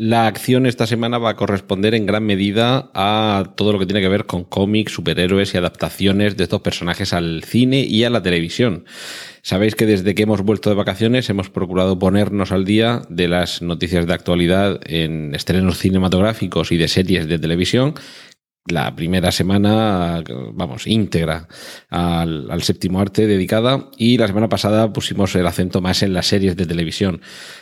La acción esta semana va a corresponder en gran medida a todo lo que tiene que ver con cómics, superhéroes y adaptaciones de estos personajes al cine y a la televisión. Sabéis que desde que hemos vuelto de vacaciones hemos procurado ponernos al día de las noticias de actualidad en estrenos cinematográficos y de series de televisión la primera semana, vamos, íntegra al, séptimo arte dedicada y la semana pasada pusimos el acento más en las series de televisión.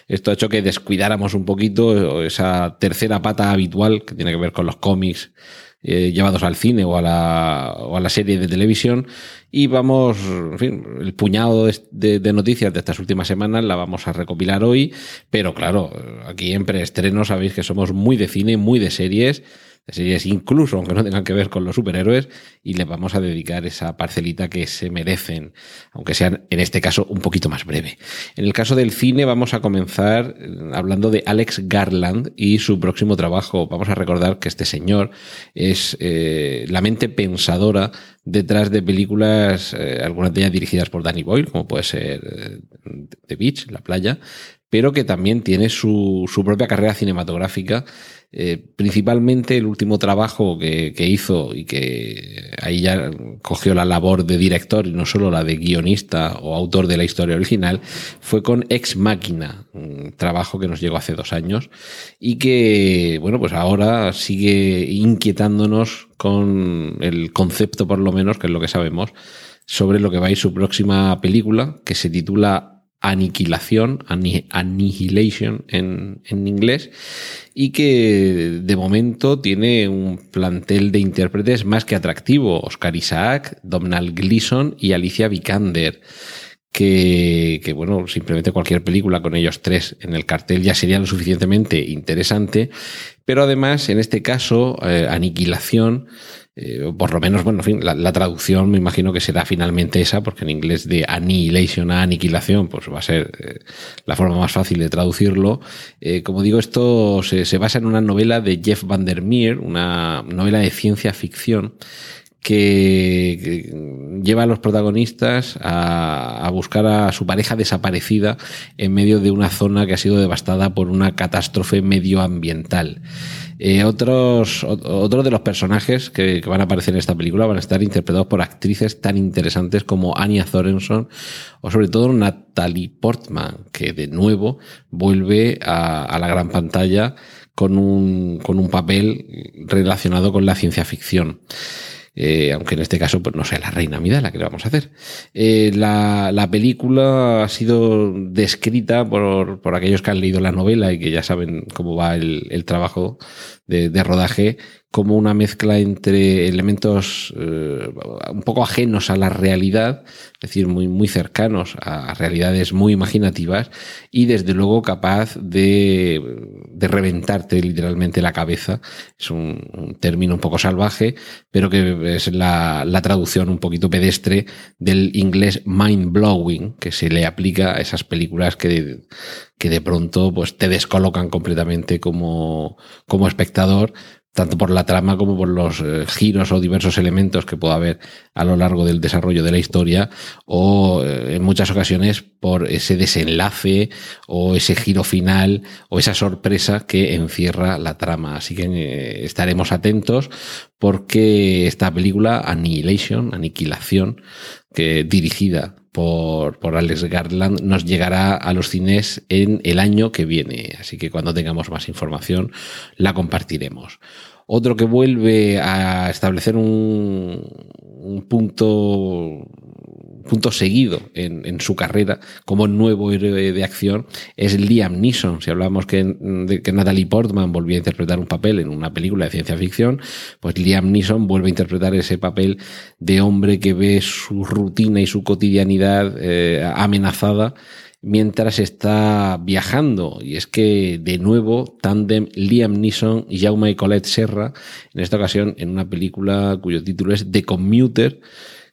Esto ha hecho que descuidáramos un poquito esa tercera pata habitual que tiene que ver con los cómics eh, llevados al cine o a, la, o a la serie de televisión. Y vamos, en fin, el puñado de, de, noticias de estas últimas semanas la vamos a recopilar hoy, pero claro, aquí en preestreno sabéis que somos muy de cine, muy de series series incluso aunque no tengan que ver con los superhéroes y les vamos a dedicar esa parcelita que se merecen, aunque sean en este caso un poquito más breve. En el caso del cine vamos a comenzar eh, hablando de Alex Garland y su próximo trabajo. Vamos a recordar que este señor es eh, la mente pensadora detrás de películas, eh, algunas de ellas dirigidas por Danny Boyle, como puede ser The Beach, La Playa, pero que también tiene su, su propia carrera cinematográfica eh, principalmente el último trabajo que, que, hizo y que ahí ya cogió la labor de director y no solo la de guionista o autor de la historia original, fue con Ex Máquina, un trabajo que nos llegó hace dos años y que, bueno, pues ahora sigue inquietándonos con el concepto, por lo menos, que es lo que sabemos, sobre lo que va a ir su próxima película, que se titula aniquilación, annihilation en, en, inglés, y que de momento tiene un plantel de intérpretes más que atractivo. Oscar Isaac, Domhnall Gleeson y Alicia Vikander. Que, que, bueno, simplemente cualquier película con ellos tres en el cartel ya sería lo suficientemente interesante, pero además, en este caso, eh, Aniquilación eh, por lo menos, bueno, en fin, la, traducción me imagino que será finalmente esa, porque en inglés de annihilation a aniquilación, pues va a ser eh, la forma más fácil de traducirlo. Eh, como digo, esto se, basa en una novela de Jeff Vandermeer, una novela de ciencia ficción, que, que lleva a los protagonistas a, a buscar a su pareja desaparecida en medio de una zona que ha sido devastada por una catástrofe medioambiental. Eh, otros, otros de los personajes que, van a aparecer en esta película van a estar interpretados por actrices tan interesantes como Anya Thorenson o sobre todo Natalie Portman, que de nuevo vuelve a, a la gran pantalla con un, con un papel relacionado con la ciencia ficción. Eh, aunque en este caso pues no sea la reina mida la que le vamos a hacer. Eh, la, la, película ha sido descrita por, por, aquellos que han leído la novela y que ya saben cómo va el, trabajo de, rodaje como una mezcla entre elementos eh, un poco ajenos a la realidad, es decir, muy, muy cercanos a, realidades muy imaginativas y desde luego capaz de, de reventarte literalmente la cabeza. Es un, un, término un poco salvaje, pero que es la, la traducción un poquito pedestre del inglés mind blowing que se le aplica a esas películas que, que de pronto pues te descolocan completamente como, como espectador tanto por la trama como por los eh, giros o diversos elementos que pueda haber a lo largo del desarrollo de la historia o eh, en muchas ocasiones por ese desenlace o ese giro final o esa sorpresa que encierra la trama. Así que eh, estaremos atentos porque esta película Annihilation, Aniquilación, que dirigida por, por Alex Garland nos llegará a los cines en el año que viene. Así que cuando tengamos más información la compartiremos. Otro que vuelve a establecer un, un punto punto seguido en, en, su carrera como nuevo héroe de acción es Liam Neeson. Si hablamos que, de que Natalie Portman volvía a interpretar un papel en una película de ciencia ficción, pues Liam Neeson vuelve a interpretar ese papel de hombre que ve su rutina y su cotidianidad eh, amenazada mientras está viajando. Y es que, de nuevo, tandem Liam Neeson y Jaume Colette Serra, en esta ocasión en una película cuyo título es The Commuter,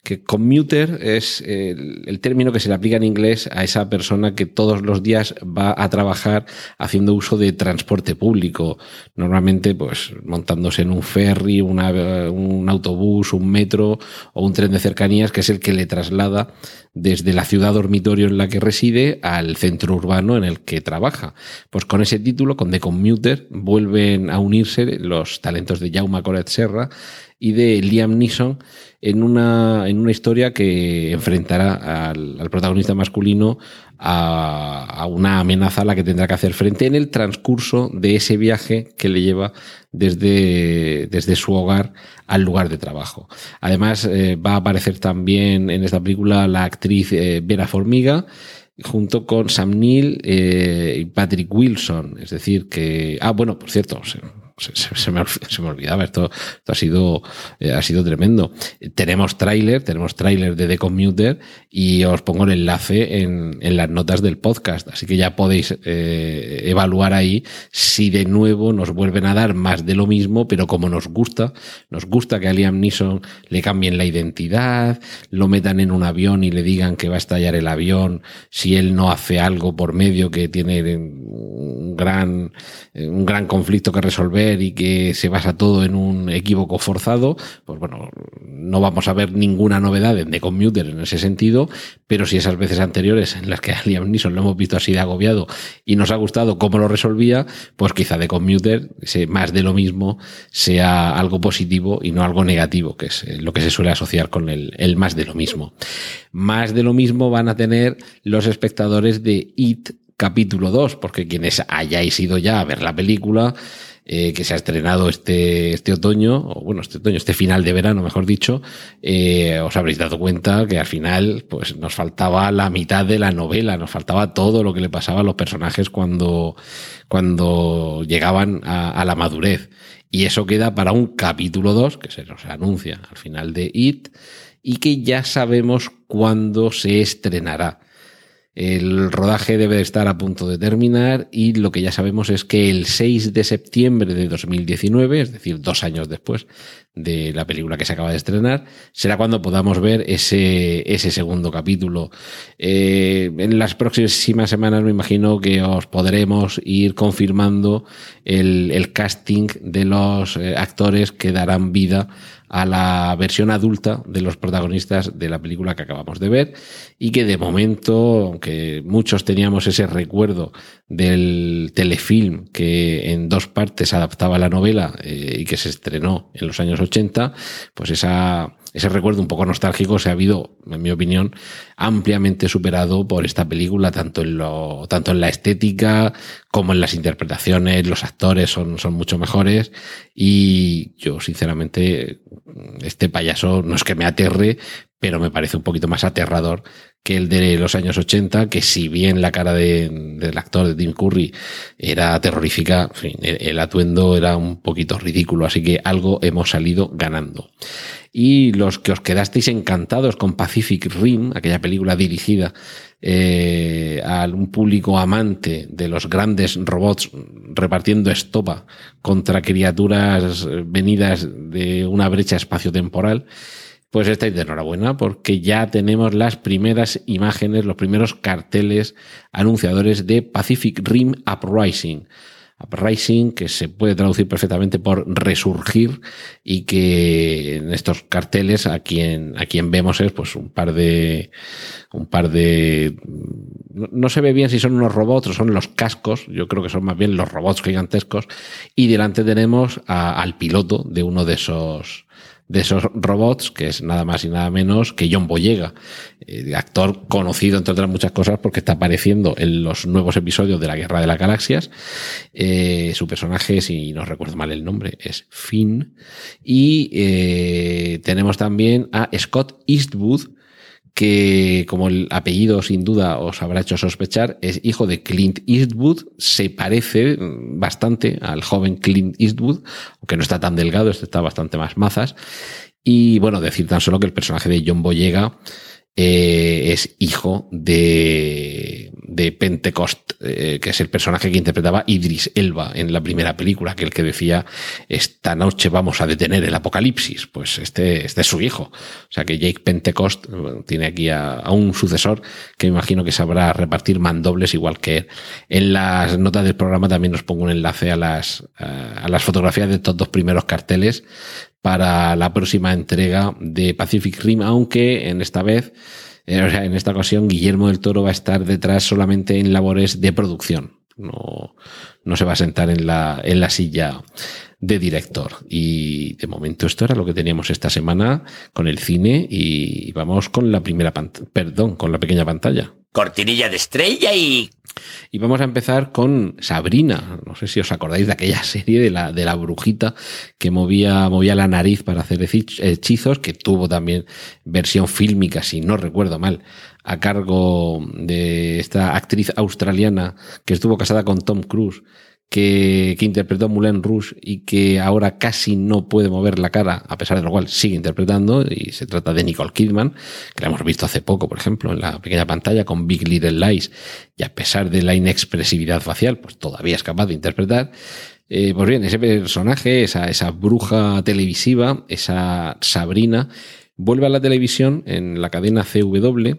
que commuter es el, término que se le aplica en inglés a esa persona que todos los días va a trabajar haciendo uso de transporte público, normalmente pues montándose en un ferry, un autobús, un metro o un tren de cercanías que es el que le traslada desde la ciudad dormitorio en la que reside al centro urbano en el que trabaja. Pues con ese título, con The Commuter, vuelven a unirse los talentos de Jaume Coret Serra y de Liam Neeson en una, en una historia que enfrentará al, protagonista masculino a, una amenaza a la que tendrá que hacer frente en el transcurso de ese viaje que le lleva desde, desde su hogar al lugar de trabajo. Además, eh, va a aparecer también en esta película la actriz eh, Vera Formiga, junto con Sam Neill eh, y Patrick Wilson. Es decir, que. Ah, bueno, por cierto, se, me, olvidaba, esto, ha, sido, eh, ha sido tremendo. Tenemos tráiler, tenemos tráiler de The Commuter y os pongo el enlace en, en las notas del podcast, así que ya podéis eh, evaluar ahí si de nuevo nos vuelven a dar más de lo mismo, pero como nos gusta, nos gusta que a Liam Neeson le cambien la identidad, lo metan en un avión y le digan que va a estallar el avión si él no hace algo por medio que tiene un gran, un gran conflicto que resolver y que se basa todo en un equívoco forzado, pues bueno, no vamos a ver ninguna novedad en The Commuter en ese sentido, pero si esas veces anteriores en las que a Liam Neeson lo hemos visto así de agobiado y nos ha gustado cómo lo resolvía, pues quizá The Commuter, más de lo mismo, sea algo positivo y no algo negativo, que es lo que se suele asociar con el, el más de lo mismo. Más de lo mismo van a tener los espectadores de It capítulo 2, porque quienes hayáis ido ya a ver la película, eh, que se ha estrenado este, este otoño, o bueno, este otoño, este final de verano, mejor dicho, eh, os habréis dado cuenta que al final, pues nos faltaba la mitad de la novela, nos faltaba todo lo que le pasaba a los personajes cuando, cuando llegaban a, a la madurez. Y eso queda para un capítulo 2, que se nos anuncia al final de It, y que ya sabemos cuándo se estrenará. El rodaje debe estar a punto de terminar y lo que ya sabemos es que el 6 de septiembre de 2019, es decir, dos años después de la película que se acaba de estrenar, será cuando podamos ver ese, ese segundo capítulo. Eh, en las próximas semanas me imagino que os podremos ir confirmando el, el casting de los eh, actores que darán vida a la versión adulta de los protagonistas de la película que acabamos de ver y que de momento, aunque muchos teníamos ese recuerdo del telefilm que en dos partes adaptaba la novela eh, y que se estrenó en los años 80, pues esa ese recuerdo un poco nostálgico se ha habido, en mi opinión, ampliamente superado por esta película, tanto en lo, tanto en la estética como en las interpretaciones, los actores son, son mucho mejores. Y yo, sinceramente, este payaso no es que me aterre, pero me parece un poquito más aterrador que el de los años 80, que si bien la cara de, del actor de Tim Curry era terrorífica, el atuendo era un poquito ridículo, así que algo hemos salido ganando. Y los que os quedasteis encantados con Pacific Rim, aquella película dirigida eh, a un público amante de los grandes robots repartiendo estopa contra criaturas venidas de una brecha espaciotemporal, pues estáis de enhorabuena porque ya tenemos las primeras imágenes, los primeros carteles anunciadores de Pacific Rim Uprising. Uprising, que se puede traducir perfectamente por resurgir y que en estos carteles a quien, a quien vemos es pues un par de, un par de, no, se ve bien si son unos robots o son los cascos, yo creo que son más bien los robots gigantescos y delante tenemos al piloto de uno de esos, de esos robots, que es nada más y nada menos que John Boyega, eh, actor conocido entre otras muchas cosas porque está apareciendo en los nuevos episodios de la Guerra de las Galaxias. Eh, su personaje, si no recuerdo mal el nombre, es Finn. Y eh, tenemos también a Scott Eastwood, que como el apellido sin duda os habrá hecho sospechar, es hijo de Clint Eastwood, se parece bastante al joven Clint Eastwood, aunque no está tan delgado, este está bastante más mazas. Y bueno, decir tan solo que el personaje de John Boyega eh, es hijo de, de Pentecost, eh, que es el personaje que interpretaba Idris Elba en la primera película, que el que decía, esta noche vamos a detener el apocalipsis. Pues este, este es su hijo. O sea que Jake Pentecost tiene aquí a, a, un sucesor que me imagino que sabrá repartir mandobles igual que él. En las notas del programa también os pongo un enlace a las, a las fotografías de estos dos primeros carteles para la próxima entrega de Pacific Rim, aunque en esta vez, eh, en esta ocasión, Guillermo del Toro va a estar detrás solamente en labores de producción. No, no se va a sentar en la, en la silla de director. Y de momento esto era lo que teníamos esta semana con el cine y vamos con la primera pantalla, perdón, con la pequeña pantalla. Cortinilla de estrella y y vamos a empezar con Sabrina. No sé si os acordáis de aquella serie de la, de la brujita que movía, movía la nariz para hacer hechizos, que tuvo también versión fílmica, si no recuerdo mal, a cargo de esta actriz australiana que estuvo casada con Tom Cruise que, interpretó Moulin Rouge y que ahora casi no puede mover la cara, a pesar de lo cual sigue interpretando, y se trata de Nicole Kidman, que la hemos visto hace poco, por ejemplo, en la pequeña pantalla con Big Little Lies, y a pesar de la inexpresividad facial, pues todavía es capaz de interpretar. Eh, pues bien, ese personaje, esa, esa bruja televisiva, esa Sabrina, vuelve a la televisión en la cadena CW,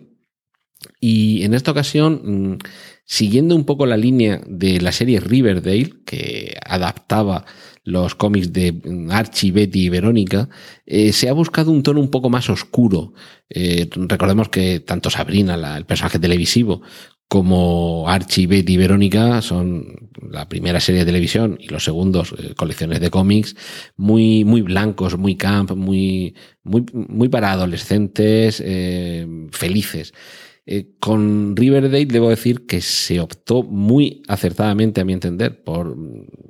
y en esta ocasión mm, siguiendo un poco la línea de la serie Riverdale, que adaptaba los cómics de Archie, Betty y Verónica, eh, se ha buscado un tono un poco más oscuro. Eh, recordemos que tanto Sabrina, el personaje televisivo, como Archie, Betty y Verónica son la primera serie de televisión y los segundos eh, colecciones de cómics muy, muy blancos, muy camp, muy, muy, muy para adolescentes felices. Eh, con Riverdale debo decir que se optó muy acertadamente, a mi entender, por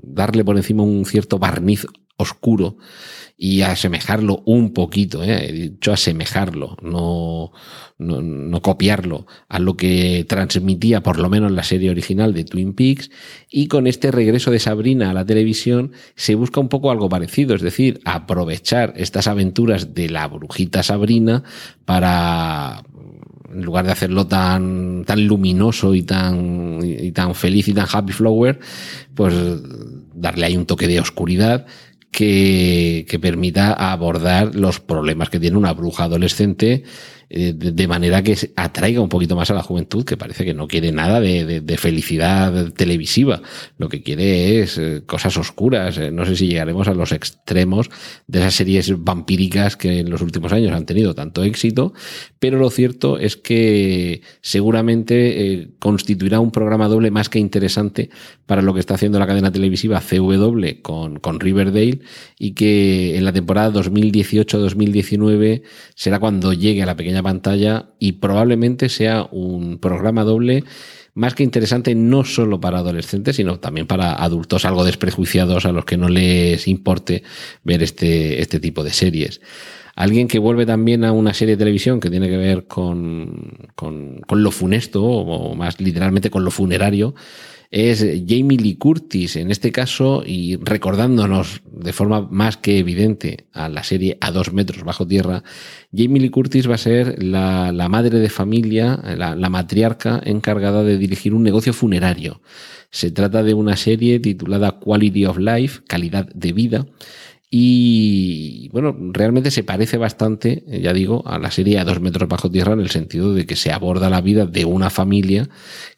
darle por encima un cierto barniz oscuro y asemejarlo un poquito, ¿eh? he dicho asemejarlo, no, no, no, copiarlo a lo que transmitía por lo menos la serie original de Twin Peaks y con este regreso de Sabrina a la televisión se busca un poco algo parecido, es decir, aprovechar estas aventuras de la brujita Sabrina para en lugar de hacerlo tan, tan luminoso y tan, y tan feliz y tan happy flower, pues darle ahí un toque de oscuridad que, que permita abordar los problemas que tiene una bruja adolescente de manera que atraiga un poquito más a la juventud, que parece que no quiere nada de, de, felicidad televisiva, lo que quiere es eh, cosas oscuras. Eh, no sé si llegaremos a los extremos de esas series vampíricas que en los últimos años han tenido tanto éxito, pero lo cierto es que seguramente constituirá un programa doble más que interesante para lo que está haciendo la cadena televisiva CW con, con Riverdale y que en la temporada 2018-2019 será cuando llegue a la pequeña pantalla y probablemente sea un programa doble más que interesante no solo para adolescentes, sino también para adultos algo desprejuiciados a los que no les importe ver este, este tipo de series. Alguien que vuelve también a una serie de televisión que tiene que ver con, con, con lo funesto, o más literalmente con lo funerario, es Jamie Lee Curtis, en este caso, y recordándonos de forma más que evidente a la serie A dos metros bajo tierra, Jamie Lee Curtis va a ser la, la madre de familia, la, la matriarca encargada de dirigir un negocio funerario. Se trata de una serie titulada Quality of Life, calidad de vida, y bueno, realmente se parece bastante, ya digo, a la serie A dos metros bajo tierra en el sentido de que se aborda la vida de una familia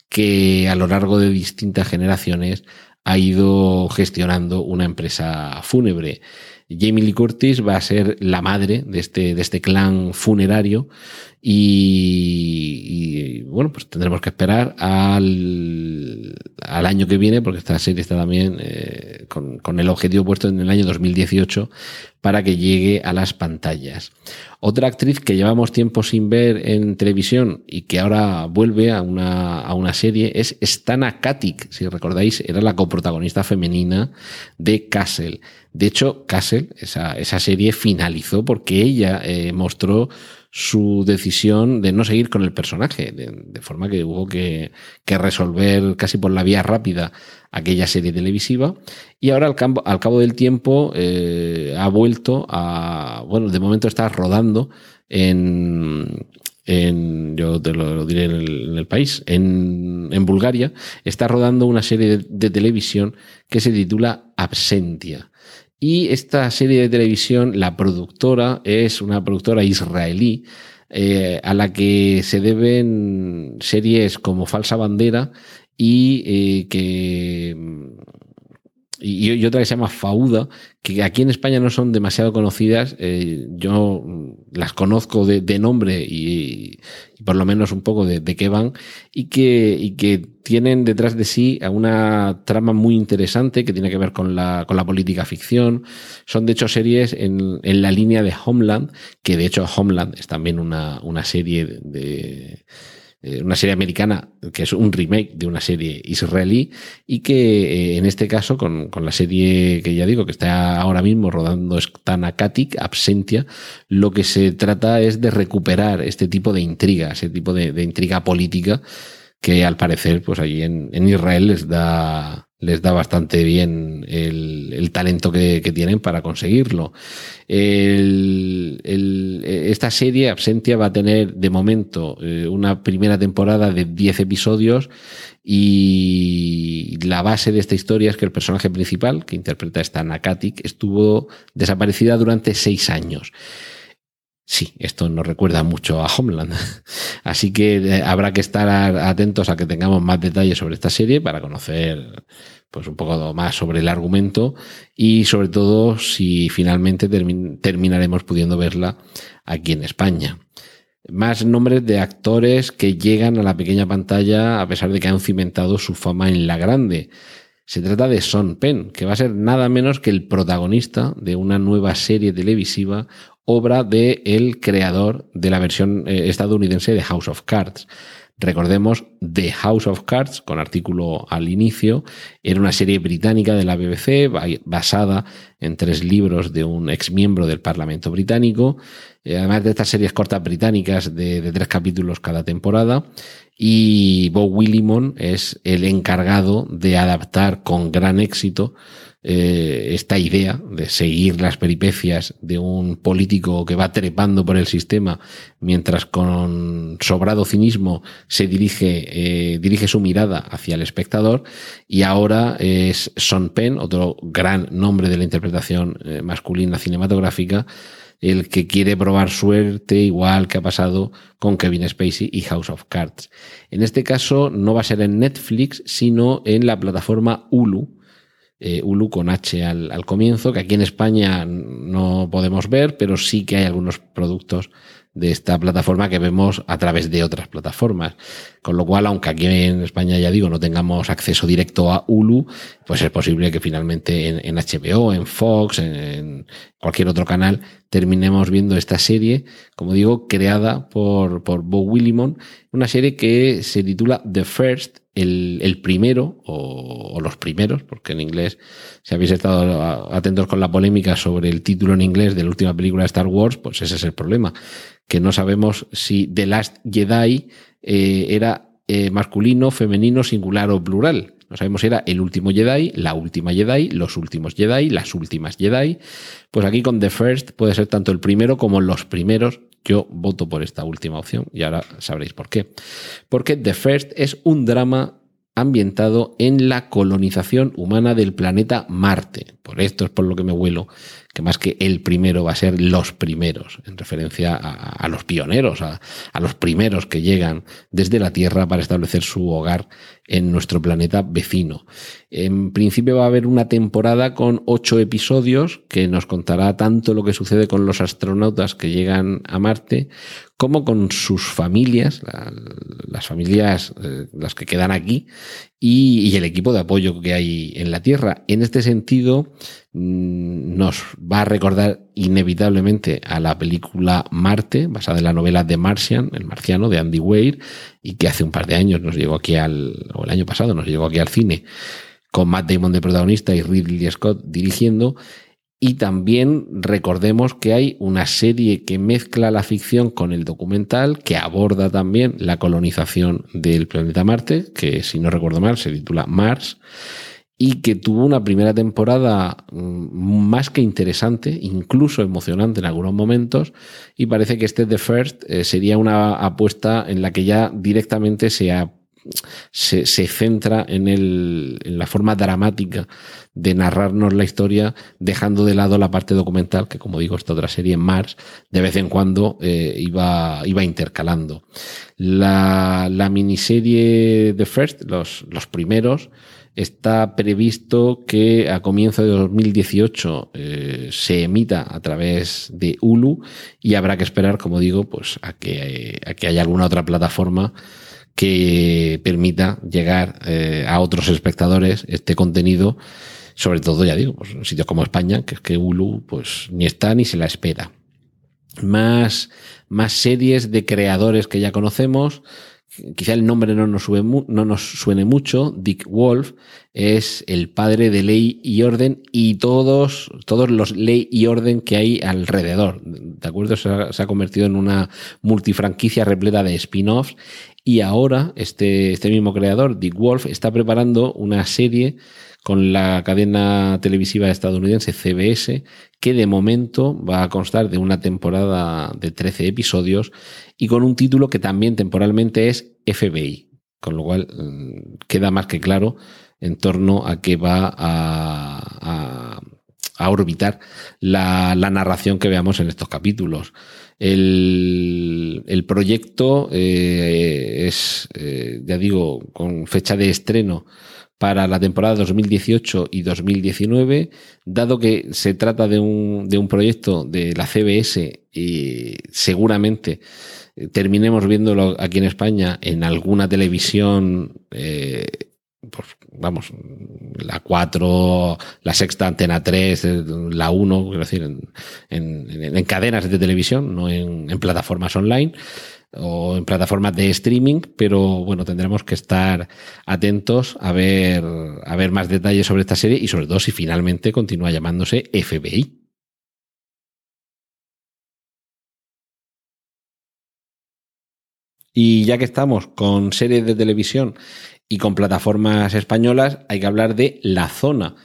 que a lo largo de distintas generaciones ha ido gestionando una empresa fúnebre. Jamie Lee Curtis va a ser la madre de este, de este clan funerario y, bueno, pues tendremos que esperar al, al año que viene, porque esta serie está también eh, con, con, el objetivo puesto en el año 2018 para que llegue a las pantallas. Otra actriz que llevamos tiempo sin ver en televisión y que ahora vuelve a una, a una serie es Stana Katic, si recordáis, era la coprotagonista femenina de Castle. De hecho, Castle, esa, esa serie finalizó porque ella eh, mostró su decisión de no seguir con el personaje, de, de forma que hubo que, resolver casi por la vía rápida aquella serie televisiva y ahora al, campo, al cabo del tiempo eh, ha vuelto a, bueno, de momento está rodando en, en, yo te lo, diré en el, país, en, en, Bulgaria, está rodando una serie de, televisión que se titula Absentia. Y esta serie de televisión, la productora es una productora israelí eh, a la que se deben series como Falsa Bandera y eh, que y, otra que se llama Fauda, que aquí en España no son demasiado conocidas. Eh, yo las conozco de, nombre y, por lo menos un poco de, qué van, y que, y que tienen detrás de sí una trama muy interesante que tiene que ver con la, con la política ficción. Son de hecho series en, en la línea de Homeland, que de hecho Homeland es también una, una serie de eh, una serie americana que es un remake de una serie israelí y que eh, en este caso con, la serie que ya digo que está ahora mismo rodando Stanakatic, Absentia, lo que se trata es de recuperar este tipo de intriga, ese tipo de, intriga política que al parecer pues allí en, en Israel les da les da bastante bien el, talento que, tienen para conseguirlo. esta serie, Absentia, va a tener de momento eh, una primera temporada de 10 episodios y la base de esta historia es que el personaje principal, que interpreta esta Nakatik, estuvo desaparecida durante seis años. Sí, esto nos recuerda mucho a Homeland. Así que eh, habrá que estar atentos a que tengamos más detalles sobre esta serie para conocer pues un poco más sobre el argumento y sobre todo si finalmente terminaremos pudiendo verla aquí en España. Más nombres de actores que llegan a la pequeña pantalla a pesar de que han cimentado su fama en la grande. Se trata de Son Penn, que va a ser nada menos que el protagonista de una nueva serie televisiva obra de el creador de la versión eh, estadounidense de House of Cards. Recordemos The House of Cards, con artículo al inicio, era una serie británica de la BBC basada en tres libros de un ex miembro del Parlamento británico, eh, además de estas series cortas británicas de, de tres capítulos cada temporada. Y Bob Willimon es el encargado de adaptar con gran éxito eh, esta idea de seguir las peripecias de un político que va trepando por el sistema mientras con sobrado cinismo se dirige, eh, dirige su mirada hacia el espectador y ahora es Son Penn, otro gran nombre de la interpretación eh, masculina cinematográfica, el que quiere probar suerte, igual que ha pasado con Kevin Spacey y House of Cards. En este caso no va a ser en Netflix, sino en la plataforma Hulu, eh, Ulu con H al, al, comienzo, que aquí en España no podemos ver, pero sí que hay algunos productos de esta plataforma que vemos a través de otras plataformas. Con lo cual, aunque aquí en España, ya digo, no tengamos acceso directo a Hulu, pues es posible que finalmente en, en HBO, en Fox, en, cualquier otro canal, terminemos viendo esta serie, como digo, creada por, por Bo Willimon, una serie que se titula The First, el, primero, o, o, los primeros, porque en inglés, si habéis estado atentos con la polémica sobre el título en inglés de la última película de Star Wars, pues ese es el problema que no sabemos si The Last Jedi eh, era eh, masculino, femenino, singular o plural. No sabemos si era el último Jedi, la última Jedi, los últimos Jedi, las últimas Jedi. Pues aquí con The First puede ser tanto el primero como los primeros. Yo voto por esta última opción y ahora sabréis por qué. Porque The First es un drama ambientado en la colonización humana del planeta Marte. Por esto es por lo que me vuelo que más que el primero va a ser los primeros, en referencia a, los pioneros, a, los primeros que llegan desde la Tierra para establecer su hogar en nuestro planeta vecino. En principio va a haber una temporada con ocho episodios que nos contará tanto lo que sucede con los astronautas que llegan a Marte como con sus familias, las familias, eh, las que quedan aquí, y, el equipo de apoyo que hay en la Tierra. En este sentido, mm, nos va a recordar inevitablemente a la película Marte, basada en la novela de Martian, el marciano, de Andy Weir, y que hace un par de años nos llegó aquí al, o el año pasado nos llegó aquí al cine, con Matt Damon de protagonista y Ridley Scott dirigiendo, y también recordemos que hay una serie que mezcla la ficción con el documental, que aborda también la colonización del planeta Marte, que si no recuerdo mal se titula Mars, y que tuvo una primera temporada mm, más que interesante, incluso emocionante en algunos momentos, y parece que este The First eh, sería una apuesta en la que ya directamente se, se, centra en, el, en la forma dramática de narrarnos la historia, dejando de lado la parte documental, que como digo, esta otra serie en Mars, de vez en cuando eh, iba, iba intercalando. La, la miniserie The First, los, los primeros, Está previsto que a comienzo de 2018 eh, se emita a través de Hulu y habrá que esperar, como digo, pues a que, a que haya alguna otra plataforma que permita llegar eh, a otros espectadores este contenido, sobre todo, ya digo, pues, en sitios como España, que es que Hulu pues ni está ni se la espera. Más, más series de creadores que ya conocemos quizá el nombre no nos, no nos suene mucho, Dick Wolf es el padre de ley y orden y todos, todos los ley y orden que hay alrededor. ¿De acuerdo? Se ha, se ha convertido en una multifranquicia repleta de spin-offs y ahora este, este mismo creador, Dick Wolf, está preparando una serie con la cadena televisiva estadounidense CBS, que de momento va a constar de una temporada de 13 episodios y con un título que también temporalmente es FBI, con lo cual mm, queda más que claro en torno a qué va a, a, orbitar la, la, narración que veamos en estos capítulos. El, el proyecto eh, es, eh, ya digo, con fecha de estreno para la temporada 2018 y 2019, dado que se trata de un, de un proyecto de la CBS y seguramente eh, terminemos viéndolo aquí en España en alguna televisión, eh, pues vamos, la 4, la sexta antena 3, eh, la 1, quiero decir, en, en, en cadenas de televisión, no en, en plataformas online o en plataformas de streaming, pero bueno, tendremos que estar atentos a ver, a ver más detalles sobre esta serie y sobre todo si finalmente continúa llamándose FBI. Y ya que estamos con series de televisión y con plataformas españolas, hay que hablar de La Zona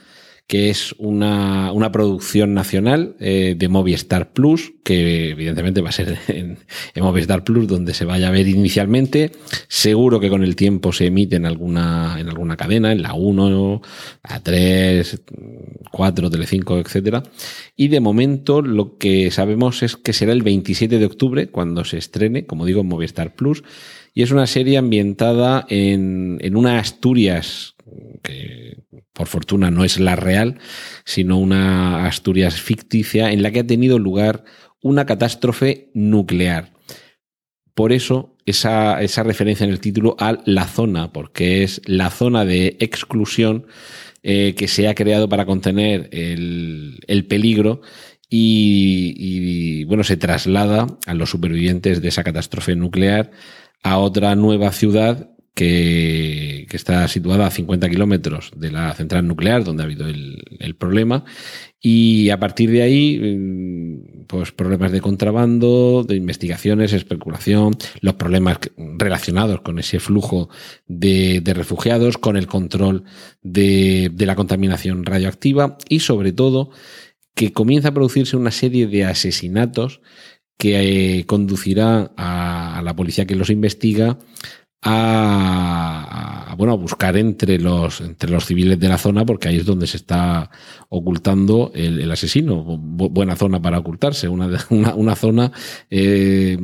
que es una, una producción nacional eh, de Movistar Plus, que evidentemente va a ser en, Movistar Plus donde se vaya a ver inicialmente. Seguro que con el tiempo se emite en alguna, en alguna cadena, en la 1, la 3, 4, Telecinco, etcétera. Y de momento lo que sabemos es que será el 27 de octubre cuando se estrene, como digo, en Movistar Plus. Y es una serie ambientada en, en una Asturias que por fortuna no es la real, sino una Asturias ficticia en la que ha tenido lugar una catástrofe nuclear. Por eso esa, esa referencia en el título a la zona, porque es la zona de exclusión eh, que se ha creado para contener el, el peligro y, y, bueno, se traslada a los supervivientes de esa catástrofe nuclear a otra nueva ciudad que, está situada a 50 kilómetros de la central nuclear donde ha habido el, el, problema. Y a partir de ahí mm, pues problemas de contrabando, de investigaciones, especulación, los problemas relacionados con ese flujo de, de refugiados, con el control de, de la contaminación radioactiva y sobre todo que comienza a producirse una serie de asesinatos que eh, conducirá a, la policía que los investiga a, bueno a buscar entre los entre los civiles de la zona porque ahí es donde se está ocultando el, asesino buena zona para ocultarse una una, una zona eh,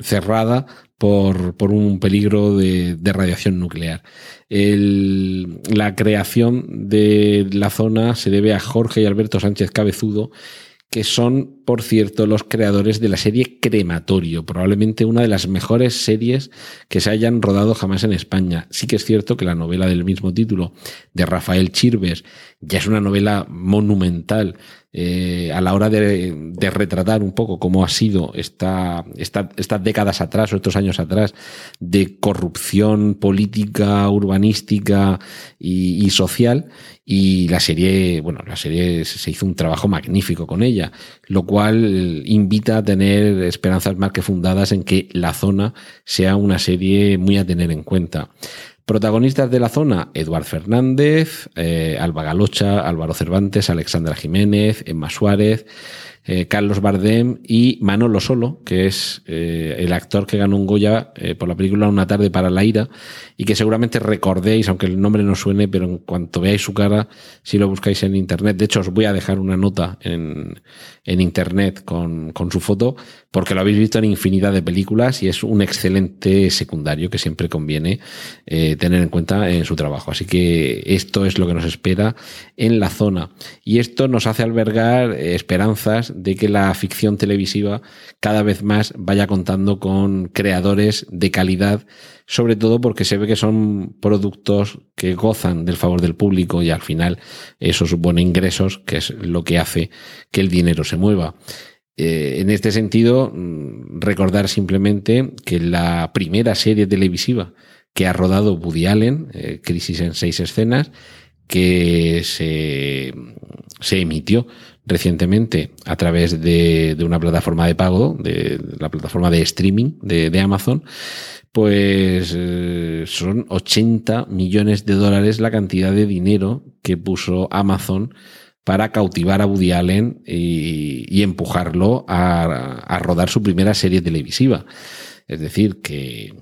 cerrada por, por un peligro de, de radiación nuclear. La creación de la zona se debe a Jorge y Alberto Sánchez Cabezudo, que son, por cierto, los creadores de la serie Crematorio, probablemente una de las mejores series que se hayan rodado jamás en España. Sí que es cierto que la novela del mismo título de Rafael Chirves ya es una novela monumental eh, a la hora de, retratar un poco cómo ha sido esta, esta, estas décadas atrás o estos años atrás de corrupción política, urbanística y social. Y la serie, bueno, la serie se hizo un trabajo magnífico con ella, lo cual invita a tener esperanzas más que fundadas en que la zona sea una serie muy a tener en cuenta. Protagonistas de la zona, Eduard Fernández, eh, Alba Galocha, Álvaro Cervantes, Alexandra Jiménez, Emma Suárez, eh, Carlos Bardem y Manolo Solo, que es eh, el actor que ganó un Goya eh, por la película Una tarde para la ira y que seguramente recordéis, aunque el nombre no suene, pero en cuanto veáis su cara, si lo buscáis en internet, de hecho os voy a dejar una nota en, en internet con, con su foto, porque lo habéis visto en infinidad de películas y es un excelente secundario que siempre conviene tener en cuenta en su trabajo. Así que esto es lo que nos espera en la zona. Y esto nos hace albergar esperanzas de que la ficción televisiva cada vez más vaya contando con creadores de calidad, sobre todo porque se ve que son productos que gozan del favor del público y al final eso supone ingresos, que es lo que hace que el dinero se mueva. Eh, en este sentido, mm, recordar simplemente que la primera serie televisiva que ha rodado Woody Allen, eh, Crisis en seis escenas, que se, se emitió recientemente a través de, de, una plataforma de pago, de la plataforma de streaming de, Amazon, pues eh, son 80 millones de dólares la cantidad de dinero que puso Amazon para cautivar a Woody Allen y, y empujarlo a, a rodar su primera serie televisiva. Es decir, que,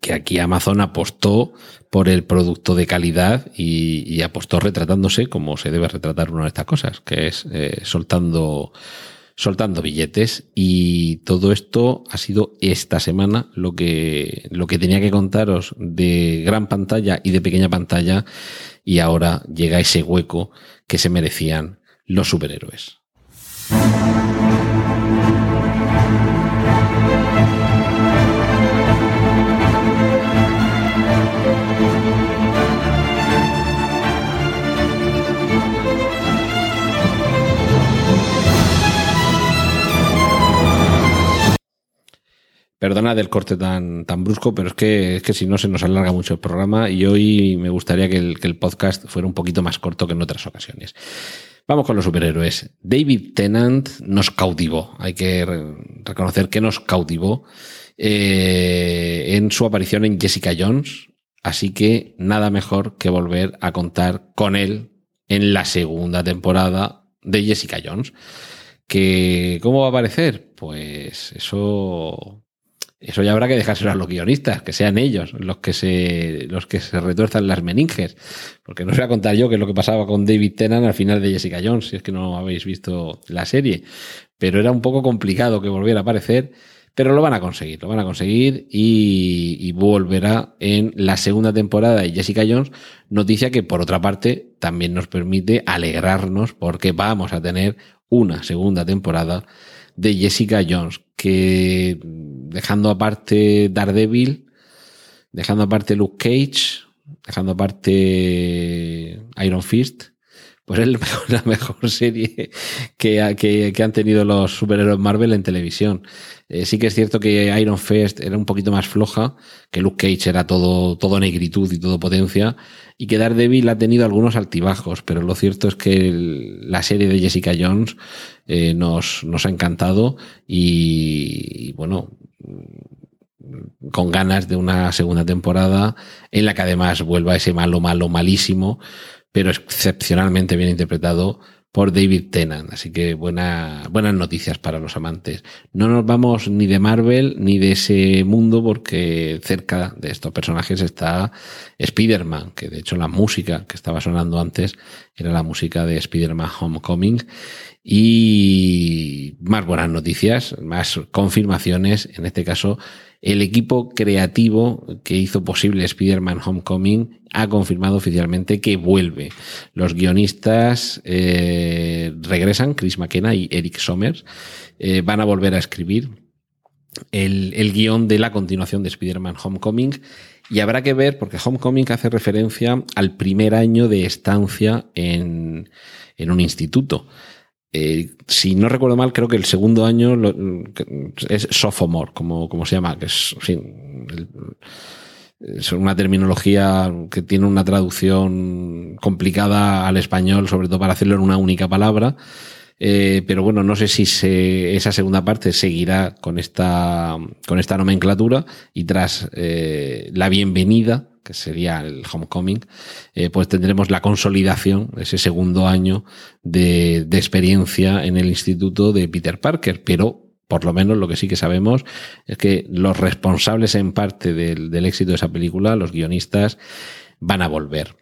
que aquí Amazon apostó por el producto de calidad y, apostó retratándose como se debe retratar una de estas cosas, que es eh, soltando, soltando billetes. Y todo esto ha sido esta semana lo que tenía que contaros de gran pantalla y de pequeña pantalla. Y ahora llega ese hueco que se merecían los superhéroes. Perdona del corte tan, tan brusco, pero es que, es que si no se nos alarga mucho el programa y hoy me gustaría que el, podcast fuera un poquito más corto que en otras ocasiones. Vamos con los superhéroes. David Tennant nos cautivó. Hay que reconocer que nos cautivó eh, en su aparición en Jessica Jones. Así que nada mejor que volver a contar con él en la segunda temporada de Jessica Jones. Que, ¿Cómo va a aparecer? Pues eso eso ya habrá que dejárselo a los guionistas, que sean ellos los que se, los que se retuerzan las meninges. Porque no os voy a contar yo qué es lo que pasaba con David Tennant al final de Jessica Jones, si es que no habéis visto la serie. Pero era un poco complicado que volviera a aparecer, pero lo van a conseguir, lo van a conseguir y, y volverá en la segunda temporada de Jessica Jones, noticia que por otra parte también nos permite alegrarnos porque vamos a tener una segunda temporada de Jessica Jones, que dejando aparte Daredevil, dejando aparte Luke Cage, dejando aparte Iron Fist, pues es la mejor serie que, que, han tenido los superhéroes Marvel en televisión. Eh, sí que es cierto que Iron Fist era un poquito más floja, que Luke Cage era todo, todo negritud y todo potencia, y que Daredevil ha tenido algunos altibajos, pero lo cierto es que la serie de Jessica Jones eh, nos, nos ha encantado y bueno, con ganas de una segunda temporada en la que además vuelva ese malo, malo, malísimo, pero excepcionalmente bien interpretado por David Tennant. Así que buena, buenas noticias para los amantes. No nos vamos ni de Marvel ni de ese mundo porque cerca de estos personajes está Spider-Man, que de hecho la música que estaba sonando antes era la música de Spider-Man Homecoming. Y más buenas noticias, más confirmaciones, en este caso el equipo creativo que hizo posible Spider-Man Homecoming ha confirmado oficialmente que vuelve. Los guionistas eh, regresan, Chris McKenna y Eric Sommers, eh, van a volver a escribir el, el guion de la continuación de Spider-Man Homecoming. Y habrá que ver, porque Homecoming hace referencia al primer año de estancia en, en un instituto. Eh, si no recuerdo mal, creo que el segundo año es sophomore, como, como se llama, que es, una terminología que tiene una traducción complicada al español, sobre todo para hacerlo en una única palabra. Eh, pero bueno, no sé si esa segunda parte seguirá con esta, con esta nomenclatura y tras eh, la bienvenida que sería el Homecoming, eh, pues tendremos la consolidación, ese segundo año de, de experiencia en el instituto de Peter Parker, pero por lo menos lo que sí que sabemos es que los responsables en parte del, del éxito de esa película, los guionistas, van a volver.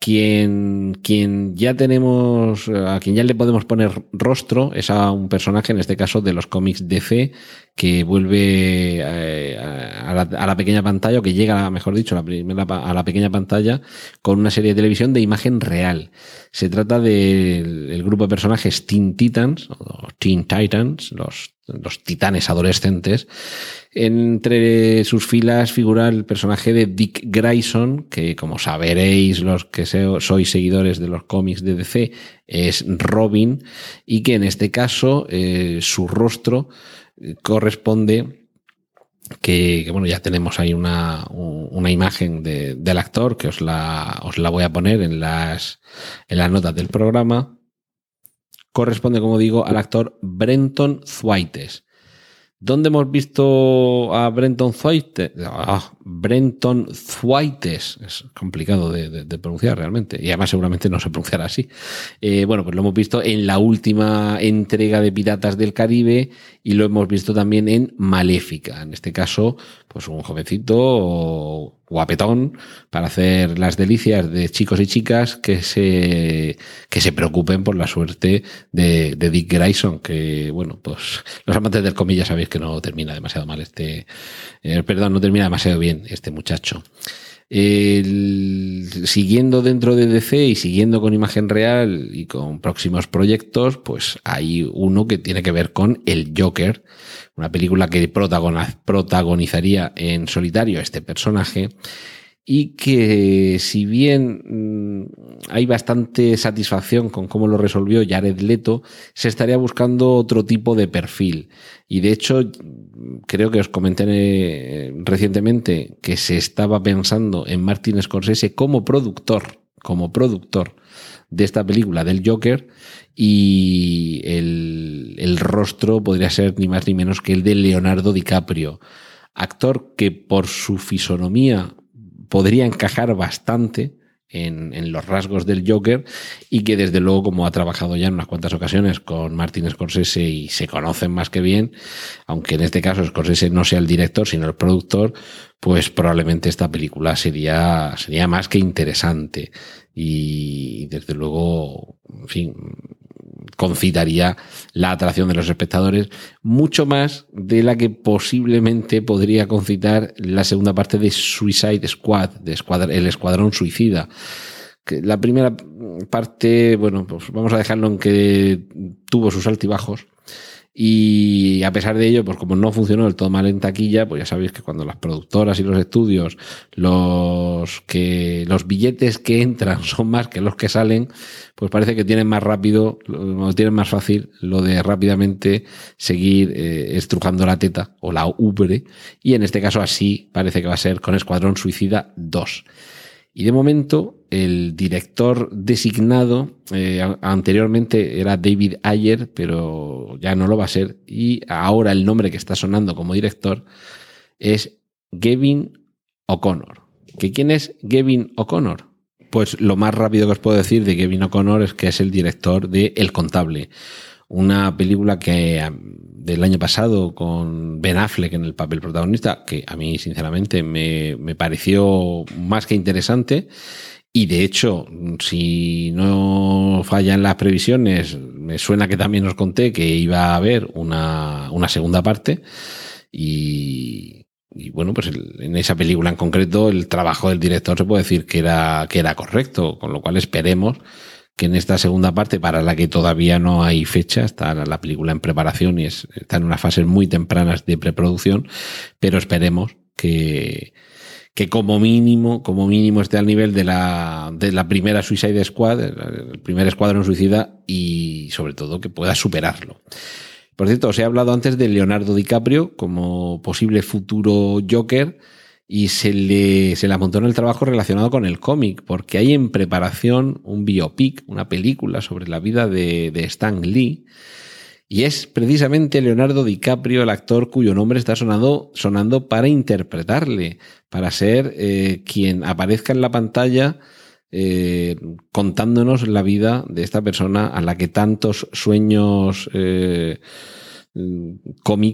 Quien, quien ya tenemos, a quien ya le podemos poner rostro es a un personaje, en este caso de los cómics DC, que vuelve eh, a, la, pequeña pantalla, o que llega, mejor dicho, a la, primera, a la pequeña pantalla con una serie de televisión de imagen real. Se trata del de grupo de personajes Teen Titans, o Teen Titans, los los titanes adolescentes. Entre sus filas figura el personaje de Dick Grayson, que como saberéis los que sois seguidores de los cómics de DC, es Robin, y que en este caso eh, su rostro corresponde que, que, bueno, ya tenemos ahí una, una imagen de, del actor que os la, os la voy a poner en las, en las notas del programa corresponde, como digo, al actor Brenton Thwaites. ¿Dónde hemos visto a Brenton Thwaites? Ah, Brenton Thwaites. Es complicado de, pronunciar realmente. Y además seguramente no se pronunciará así. Eh, bueno, pues lo hemos visto en la última entrega de Piratas del Caribe y lo hemos visto también en Maléfica. En este caso, pues un jovencito guapetón para hacer las delicias de chicos y chicas que se, que se preocupen por la suerte de, de Dick Grayson, que bueno, pues los amantes del comilla sabéis que no termina demasiado mal este, eh, perdón, no termina demasiado bien este muchacho. Siguiendo dentro de DC y siguiendo con imagen real y con próximos proyectos, pues hay uno que tiene que ver con El Joker, una película que protagonizaría en solitario este personaje y que si bien hay bastante satisfacción con cómo lo resolvió Jared Leto, se estaría buscando otro tipo de perfil. Y de hecho, creo que os comenté eh, recientemente que se estaba pensando en Martin Scorsese como productor, como productor de esta película del Joker y el, el rostro podría ser ni más ni menos que el de Leonardo DiCaprio, actor que por su fisonomía podría encajar bastante en, en, los rasgos del Joker y que desde luego como ha trabajado ya en unas cuantas ocasiones con Martin Scorsese y se conocen más que bien, aunque en este caso Scorsese no sea el director sino el productor, pues probablemente esta película sería, sería más que interesante. Y desde luego, en fin, concitaría la atracción de los espectadores mucho más de la que posiblemente podría concitar la segunda parte de Suicide Squad, de El Escuadrón Suicida. La primera parte, bueno, pues vamos a dejarlo en que tuvo sus altibajos y a pesar de ello, pues como no funcionó del todo mal en taquilla, pues ya sabéis que cuando las productoras y los estudios, los que los billetes que entran son más que los que salen, pues parece que tienen más rápido, tienen más fácil lo de rápidamente seguir eh, estrujando la teta o la ubre. Y en este caso así parece que va a ser con Escuadrón Suicida 2. Y de momento, el director designado eh, anteriormente era David Ayer, pero ya no lo va a ser. Y ahora el nombre que está sonando como director es Gavin O'Connor. ¿Que ¿Quién es Gavin O'Connor? Pues lo más rápido que os puedo decir de Gavin O'Connor es que es el director de El Contable, una película que del año pasado con Ben Affleck en el papel protagonista, que a mí sinceramente me, me pareció más que interesante. Y de hecho, si no fallan las previsiones, me suena que también os conté que iba a haber una, una segunda parte. Y, y bueno, pues el, en esa película en concreto, el trabajo del director se puede decir que era, que era correcto, con lo cual esperemos que en esta segunda parte, para la que todavía no hay fecha, está la película en preparación y es, está en unas fases muy tempranas de preproducción, pero esperemos que, que como mínimo, como mínimo esté al nivel de la, de la primera Suicide Squad, el primer escuadrón suicida y sobre todo que pueda superarlo. Por cierto, os he hablado antes de Leonardo DiCaprio como posible futuro Joker y se le, se le amontó el trabajo relacionado con el cómic, porque hay en preparación un biopic, una película sobre la vida de, de Stan Lee, Y es precisamente Leonardo DiCaprio el actor cuyo nombre está sonando, sonando para interpretarle, para ser eh, quien aparezca en la pantalla eh, contándonos la vida de esta persona a la que tantos sueños eh,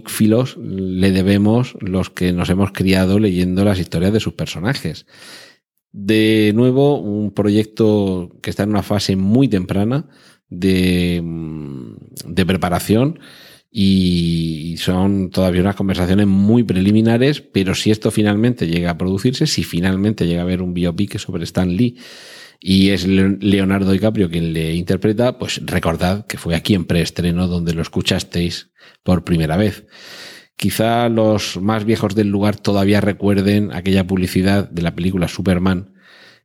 filos le debemos los que nos hemos criado leyendo las historias de sus personajes. De nuevo, un proyecto que está en una fase muy temprana de, mm, de preparación y son todavía unas conversaciones muy preliminares, pero si esto finalmente llega a producirse, si finalmente llega a haber un biopic sobre Stan Lee y es Leonardo DiCaprio quien le interpreta, pues recordad que fue aquí en preestreno donde lo escuchasteis por primera vez. Quizá los más viejos del lugar todavía recuerden aquella publicidad de la película Superman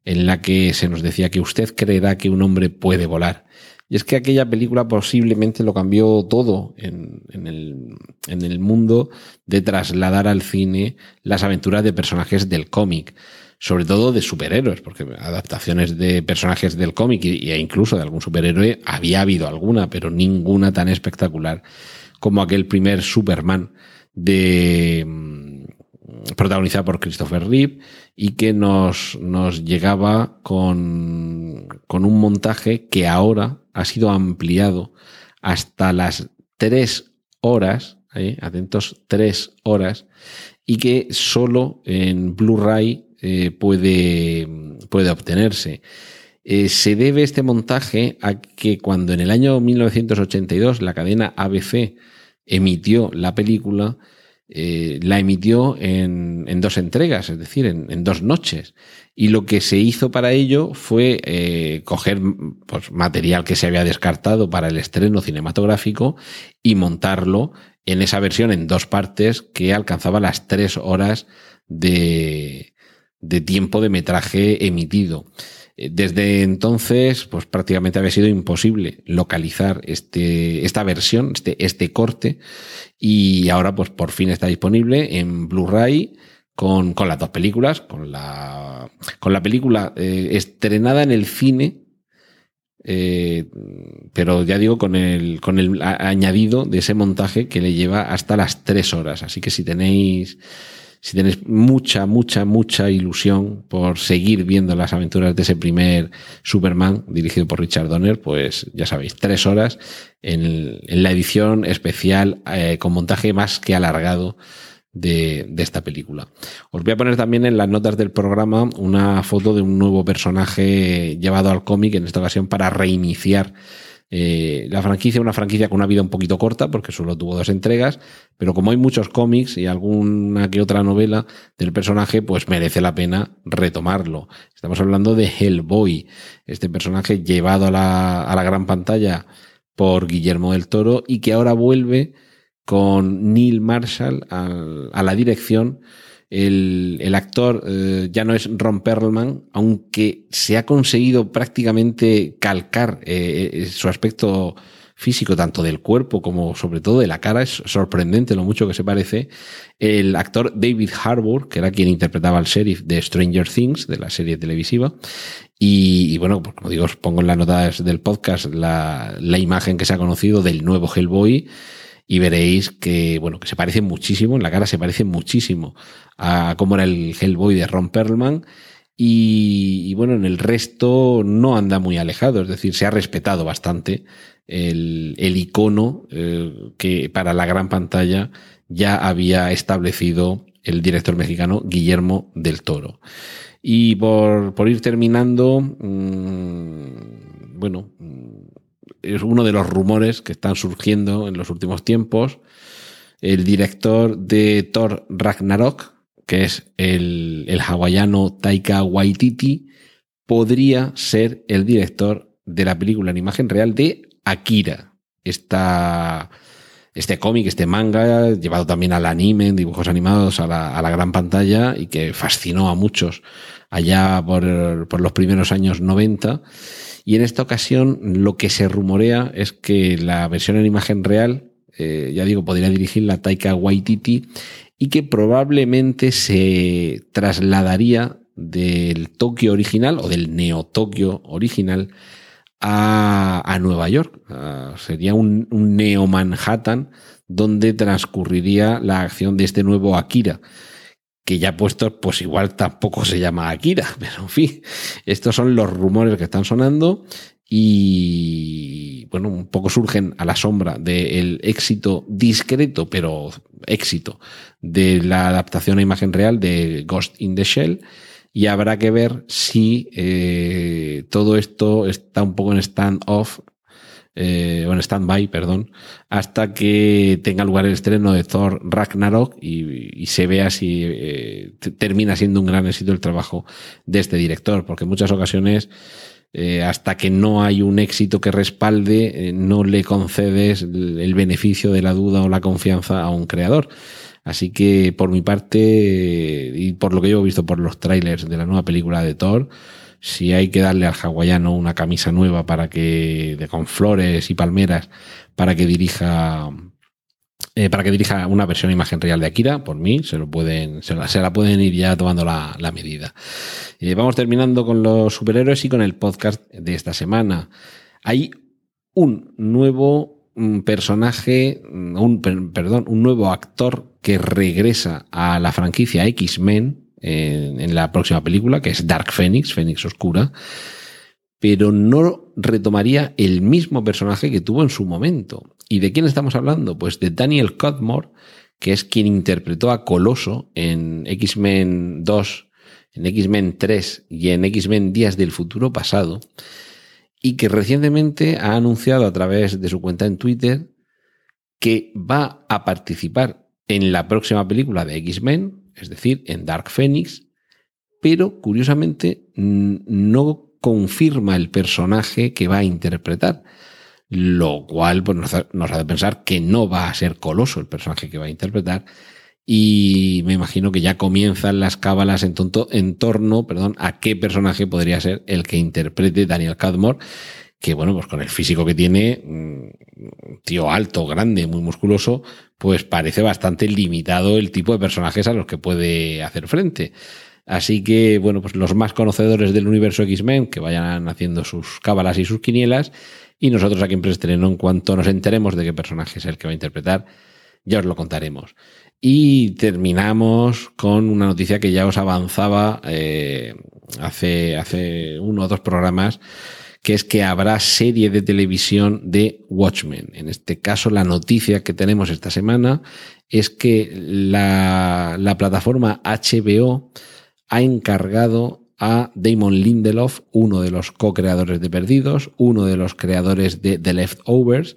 en la que se nos decía que usted creerá que un hombre puede volar. Y es que aquella película posiblemente lo cambió todo en, el, en, el, mundo de trasladar al cine las aventuras de personajes del cómic, sobre todo de superhéroes, porque adaptaciones de personajes del cómic e incluso de algún superhéroe había habido alguna, pero ninguna tan espectacular como aquel primer Superman de mm, protagonizada por Christopher Reeve y que nos, nos llegaba con, con un montaje que ahora ha sido ampliado hasta las tres horas, ¿eh? atentos, tres horas, y que solo en Blu-ray eh, puede, puede obtenerse. Eh, se debe este montaje a que cuando en el año 1982 la cadena ABC emitió la película, eh, la emitió en, dos entregas, es decir, en, dos noches. Y lo que se hizo para ello fue coger pues, material que se había descartado para el estreno cinematográfico y montarlo en esa versión en dos partes que alcanzaba las tres horas de, de tiempo de metraje emitido. Eh, desde entonces, pues prácticamente había sido imposible localizar este, esta versión, este, este corte, y ahora pues por fin está disponible en Blu-ray con, con las dos películas, con la, con la película eh, estrenada en el cine, eh, pero ya digo, con el, con el añadido de ese montaje que le lleva hasta las tres horas. Así que si tenéis si tenéis mucha, mucha, mucha ilusión por seguir viendo las aventuras de ese primer Superman dirigido por Richard Donner, pues ya sabéis, tres horas en, la edición especial eh, con montaje más que alargado de, de, esta película. Os voy a poner también en las notas del programa una foto de un nuevo personaje llevado al cómic, en esta ocasión para reiniciar eh, la franquicia, una franquicia con una vida un poquito corta, porque solo tuvo dos entregas, pero como hay muchos cómics y alguna que otra novela del personaje, pues merece la pena retomarlo. Estamos hablando de Hellboy, este personaje llevado a la, a la gran pantalla por Guillermo del Toro y que ahora vuelve con Neil Marshall a la dirección el, actor eh, ya no es Ron Perlman, aunque se ha conseguido prácticamente calcar eh, eh, su aspecto físico, tanto del cuerpo como sobre todo de la cara. Es sorprendente lo mucho que se parece. El actor David Harbour, que era quien interpretaba al sheriff de Stranger Things, de la serie televisiva. Y, bueno, pues como digo, os pongo en las notas del podcast la, la imagen que se ha conocido del nuevo Hellboy y veréis que, bueno, que se parece muchísimo, en la cara se parece muchísimo a cómo era el Hellboy de Ron Perlman. Y, bueno, en el resto no anda muy alejado, es decir, se ha respetado bastante el, el icono eh, que para la gran pantalla ya había establecido el director mexicano Guillermo del Toro. Y por, por ir terminando, mmm, bueno, es uno de los rumores que están surgiendo en los últimos tiempos. El director de Thor Ragnarok, que es el, el hawaiano Taika Waititi, podría ser el director de la película en imagen real de Akira. Esta, este cómic, este manga, llevado también al anime, en dibujos animados a la, a la, gran pantalla y que fascinó a muchos allá por, por los primeros años 90 y en esta ocasión lo que se rumorea es que la versión en imagen real, eh, ya digo, podría dirigirla Taika Waititi y que probablemente se trasladaría del Tokio original o del Neo Tokio original a, Nueva York. sería un, un Neo Manhattan donde transcurriría la acción de este nuevo Akira que ya puesto, pues igual tampoco se llama Akira, pero en fin, estos son los rumores que están sonando y bueno, un poco surgen a la sombra del éxito discreto, pero éxito de la adaptación a imagen real de Ghost in the Shell. Y habrá que ver si eh, todo esto está un poco en stand-off eh, o en stand-by, perdón, hasta que tenga lugar el estreno de Thor Ragnarok y, se vea si eh, termina siendo un gran éxito el trabajo de este director, porque en muchas ocasiones eh, hasta que no hay un éxito que respalde, no le concedes el beneficio de la duda o la confianza a un creador. Así que por mi parte, y por lo que yo he visto por los trailers de la nueva película de Thor, si hay que darle al hawaiano una camisa nueva para que, de, con flores y palmeras, para que dirija, eh, para que dirija una versión imagen real de Akira, por mí, se lo pueden, se la, pueden ir ya tomando la, medida. Eh, vamos terminando con los superhéroes y con el podcast de esta semana. Hay un nuevo mm, personaje, mm, un, perdón, un nuevo actor que regresa a la franquicia X-Men, en, la próxima película, que es Dark Phoenix, Phoenix Oscura, pero no retomaría el mismo personaje que tuvo en su momento. ¿Y de quién estamos hablando? Pues de Daniel Cudmore, que es quien interpretó a Coloso en X-Men 2, en X-Men 3 y en X-Men Días del Futuro Pasado, y que recientemente ha anunciado a través de su cuenta en Twitter que va a participar en la próxima película de X-Men, es decir, en Dark Phoenix, pero curiosamente no confirma el personaje que va a interpretar, lo cual pues, nos, hace pensar que no va a ser Coloso el personaje que va a interpretar, y me imagino que ya comienzan las cábalas en, en torno a qué personaje podría ser el que interprete Daniel Cadmore, que bueno, pues con el físico que tiene, mm, tío alto, grande, muy musculoso, pues parece bastante limitado el tipo de personajes a los que puede hacer frente. Así que, bueno, pues los más conocedores del universo X-Men que vayan haciendo sus cábalas y sus quinielas, y nosotros aquí en Preestreno, en cuanto nos enteremos de qué personaje es el que va a interpretar, ya os lo contaremos. Y terminamos con una noticia que ya os avanzaba eh, hace, hace uno o dos programas que es que habrá serie de televisión de Watchmen. En este caso, la noticia que tenemos esta semana es que la, plataforma HBO ha encargado a Damon Lindelof, uno de los co-creadores de Perdidos, uno de los creadores de The Leftovers,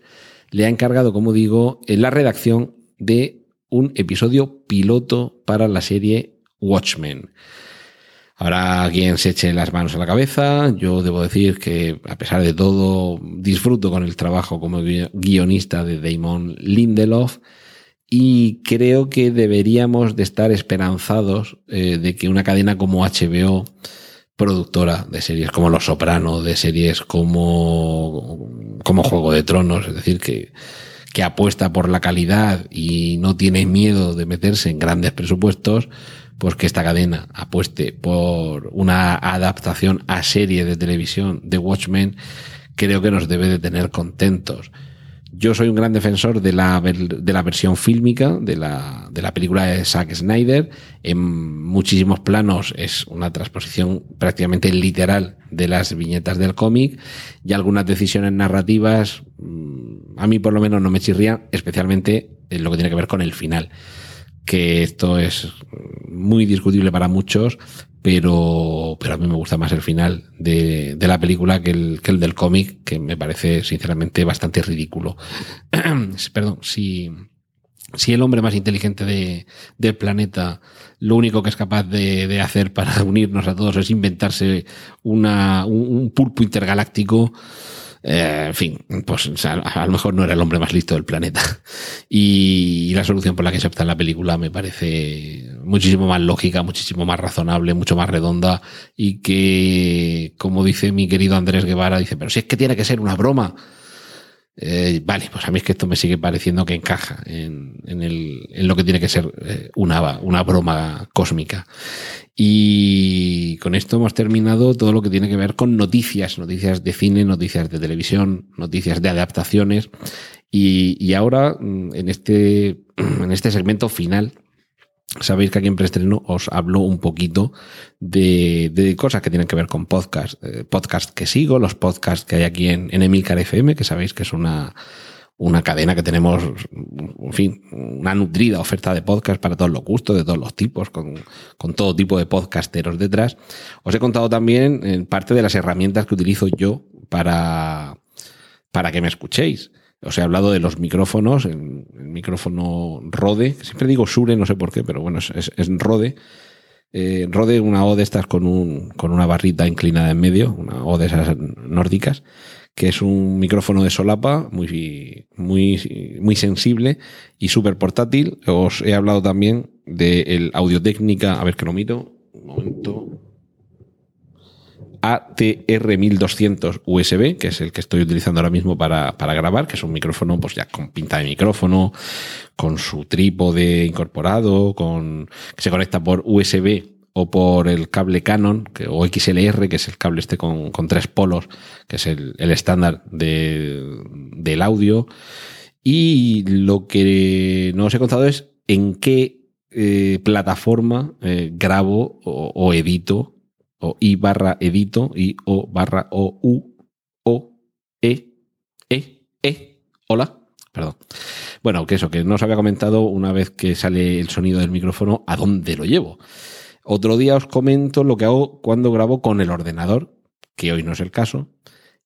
le ha encargado, como digo, la redacción de un episodio piloto para la serie Watchmen. Habrá quien se eche las manos a la cabeza. Yo debo decir que, a pesar de todo, disfruto con el trabajo como guionista de Damon Lindelof y creo que deberíamos de estar esperanzados eh, de que una cadena como HBO, productora de series como Los Soprano, de series como, como Juego de Tronos, es decir, que, que apuesta por la calidad y no tiene miedo de meterse en grandes presupuestos, pues que esta cadena apueste por una adaptación a serie de televisión de Watchmen, creo que nos debe de tener contentos. Yo soy un gran defensor de la, de la versión fílmica de la, de la película de Zack Snyder. En muchísimos planos es una transposición prácticamente literal de las viñetas del cómic y algunas decisiones narrativas mm, a mí por lo menos no me chirrían, especialmente en lo que tiene que ver con el final que esto es muy discutible para muchos, pero, pero a mí me gusta más el final de, de la película que el, que el del cómic, que me parece sinceramente bastante ridículo. Perdón, si, si el hombre más inteligente de, del planeta lo único que es capaz de, de, hacer para unirnos a todos es inventarse una, un pulpo intergaláctico, eh, en fin, pues a, lo mejor no era el hombre más listo del planeta. Y, la solución por la que se opta en la película me parece muchísimo más lógica, muchísimo más razonable, mucho más redonda y que, como dice mi querido Andrés Guevara, dice, pero si es que tiene que ser una broma. Eh, vale, pues a mí es que esto me sigue pareciendo que encaja en, lo que tiene que ser eh, una, una broma cósmica. Y con esto hemos terminado todo lo que tiene que ver con noticias, noticias de cine, noticias de televisión, noticias de adaptaciones. Y, y ahora, mm, en este, en este segmento final, Sabéis que aquí en Preestreno os hablo un poquito de, cosas que tienen que ver con podcast. Eh, podcast que sigo, los podcasts que hay aquí en, en FM, que sabéis que es una, una cadena que tenemos, en fin, una nutrida oferta de podcast para todos los gustos, de todos los tipos, con, con todo tipo de podcasteros detrás. Os he contado también en parte de las herramientas que utilizo yo para, para que me escuchéis. Os he hablado de los micrófonos, el, micrófono Rode, siempre digo Sure, no sé por qué, pero bueno, es, es, Rode. Eh, Rode, una O de estas con, un, con una barrita inclinada en medio, una O de esas nórdicas, que es un micrófono de solapa muy, muy, muy sensible y súper portátil. Os he hablado también del Audio Técnica, a ver que lo miro, un momento. ATR1200 USB, que es el que estoy utilizando ahora mismo para, para, grabar, que es un micrófono pues ya con pinta de micrófono, con su trípode incorporado, con que se conecta por USB o por el cable Canon o XLR, que es el cable este con, tres polos, que es el, estándar de, del audio. Y lo que no os he contado es en qué eh, plataforma eh, grabo o edito o i barra edito, i o barra o u o e e e. Hola. Perdón. Bueno, que eso, que no os había comentado una vez que sale el sonido del micrófono a dónde lo llevo. Otro día os comento lo que hago cuando grabo con el ordenador, que hoy no es el caso.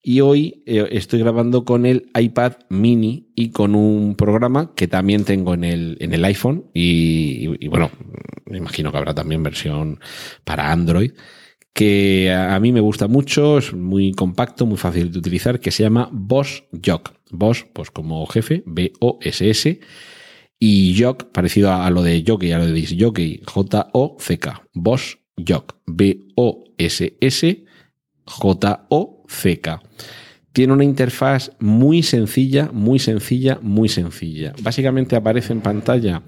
Y hoy eh, estoy grabando con el iPad mini y con un programa que también tengo en el, en el iPhone. Y, y bueno, me imagino que habrá también versión para Android que a mí me gusta mucho, es muy compacto, muy fácil de utilizar, que se llama Boss Jock. Boss, pues como jefe, B-O-S-S, y Jock, parecido a, lo de jockey, a lo de jockey, J-O-C-K. Boss Jock, B-O-S-S, J-O-C-K. Tiene una interfaz muy sencilla, muy sencilla, muy sencilla. Básicamente aparece en pantalla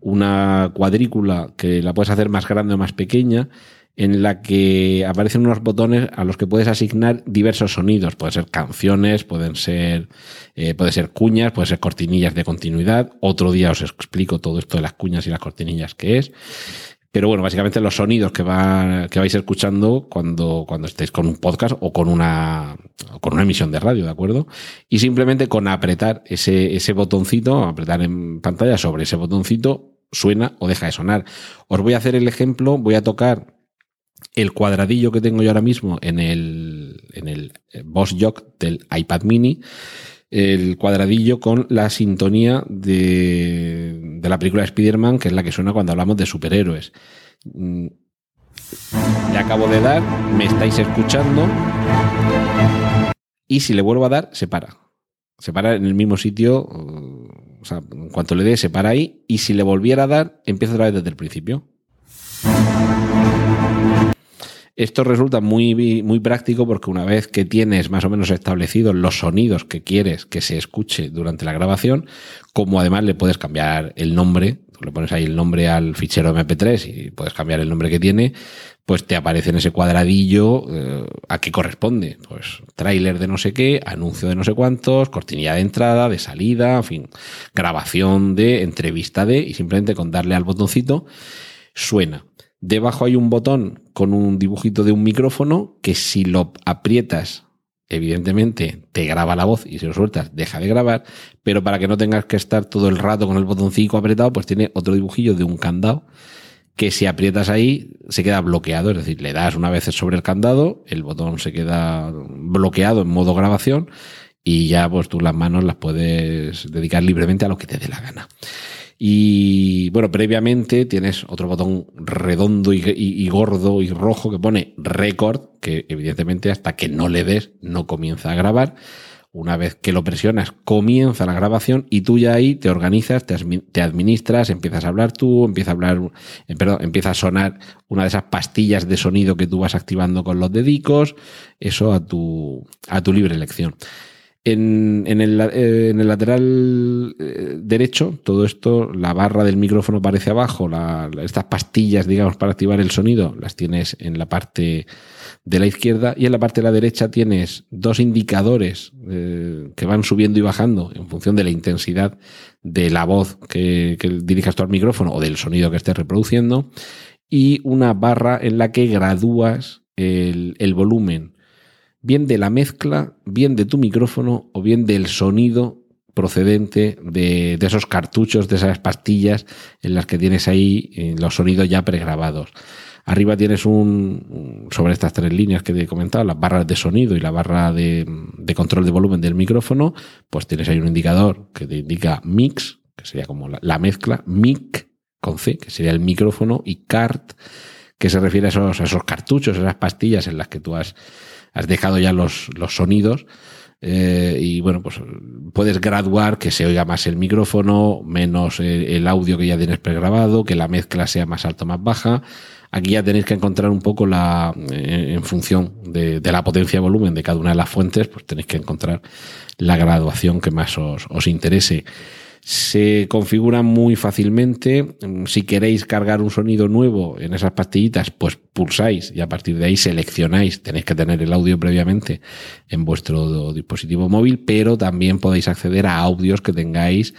una cuadrícula que la puedes hacer más grande o más pequeña en la que aparecen unos botones a los que puedes asignar diversos sonidos. Pueden ser canciones, pueden ser, eh, puede ser cuñas, pueden ser cortinillas de continuidad. Otro día os explico todo esto de las cuñas y las cortinillas que es. Pero bueno, básicamente los sonidos que, va, que vais escuchando cuando, cuando estéis con un podcast o con una, con una emisión de radio, ¿de acuerdo? Y simplemente con apretar ese, ese botoncito, apretar en pantalla sobre ese botoncito, suena o deja de sonar. Os voy a hacer el ejemplo, voy a tocar el cuadradillo que tengo yo ahora mismo en el, en el eh, Boss Jock del iPad mini, el cuadradillo con la sintonía de, de la película de Spider-Man, que es la que suena cuando hablamos de superhéroes. Mm, le acabo de dar, me estáis escuchando, y si le vuelvo a dar, se para. Se para en el mismo sitio, o sea, en cuanto le dé, se para ahí, y si le volviera a dar, empieza otra vez desde el principio. Esto resulta muy, muy práctico porque una vez que tienes más o menos establecidos los sonidos que quieres que se escuche durante la grabación, como además le puedes cambiar el nombre, le pones ahí el nombre al fichero MP3 y puedes cambiar el nombre que tiene, pues te aparece en ese cuadradillo eh, a qué corresponde. Pues tráiler de no sé qué, anuncio de no sé cuántos, cortinilla de entrada, de salida, en fin, grabación de, entrevista de, y simplemente con darle al botoncito suena. Debajo hay un botón con un dibujito de un micrófono que si lo aprietas, evidentemente te graba la voz y si lo sueltas deja de grabar, pero para que no tengas que estar todo el rato con el botoncito apretado, pues tiene otro dibujillo de un candado que si aprietas ahí se queda bloqueado, es decir, le das una vez sobre el candado, el botón se queda bloqueado en modo grabación y ya pues tú las manos las puedes dedicar libremente a lo que te dé la gana. Y bueno, previamente tienes otro botón redondo y, gordo y rojo que pone record, que evidentemente hasta que no le des no comienza a grabar. Una vez que lo presionas, comienza la grabación y tú ya ahí te organizas, te, administras, empiezas a hablar tú, empieza a hablar, eh, perdón, empieza a sonar una de esas pastillas de sonido que tú vas activando con los dedicos, eso a tu, a tu libre elección. En, el, eh, en el, lateral eh, derecho, todo esto, la barra del micrófono aparece abajo, estas pastillas, digamos, para activar el sonido, las tienes en la parte de la izquierda y en la parte de la derecha tienes dos indicadores eh, que van subiendo y bajando en función de la intensidad de la voz que, que dirijas tú al micrófono o del sonido que estés reproduciendo y una barra en la que gradúas el volumen bien de la mezcla, bien de tu micrófono o bien del sonido procedente de, esos cartuchos, de esas pastillas en las que tienes ahí eh, los sonidos ya pregrabados. Arriba tienes un, sobre estas tres líneas que te he comentado, las barras de sonido y la barra de, control de volumen del micrófono, pues tienes ahí un indicador que te indica mix, que sería como la, mezcla, mic con C, que sería el micrófono, y cart, que se refiere a esos, a esos cartuchos, esas pastillas en las que tú has has dejado ya los, los sonidos. Eh, y bueno, pues puedes graduar que se oiga más el micrófono, menos el, audio que ya tienes pregrabado, que la mezcla sea más alta o más baja. Aquí ya tenéis que encontrar un poco la, eh, en función de, de, la potencia y volumen de cada una de las fuentes, pues tenéis que encontrar la graduación que más os, os interese se configura muy fácilmente. Si queréis cargar un sonido nuevo en esas pastillitas, pues pulsáis y a partir de ahí seleccionáis. Tenéis que tener el audio previamente en vuestro dispositivo móvil, pero también podéis acceder a audios que tengáis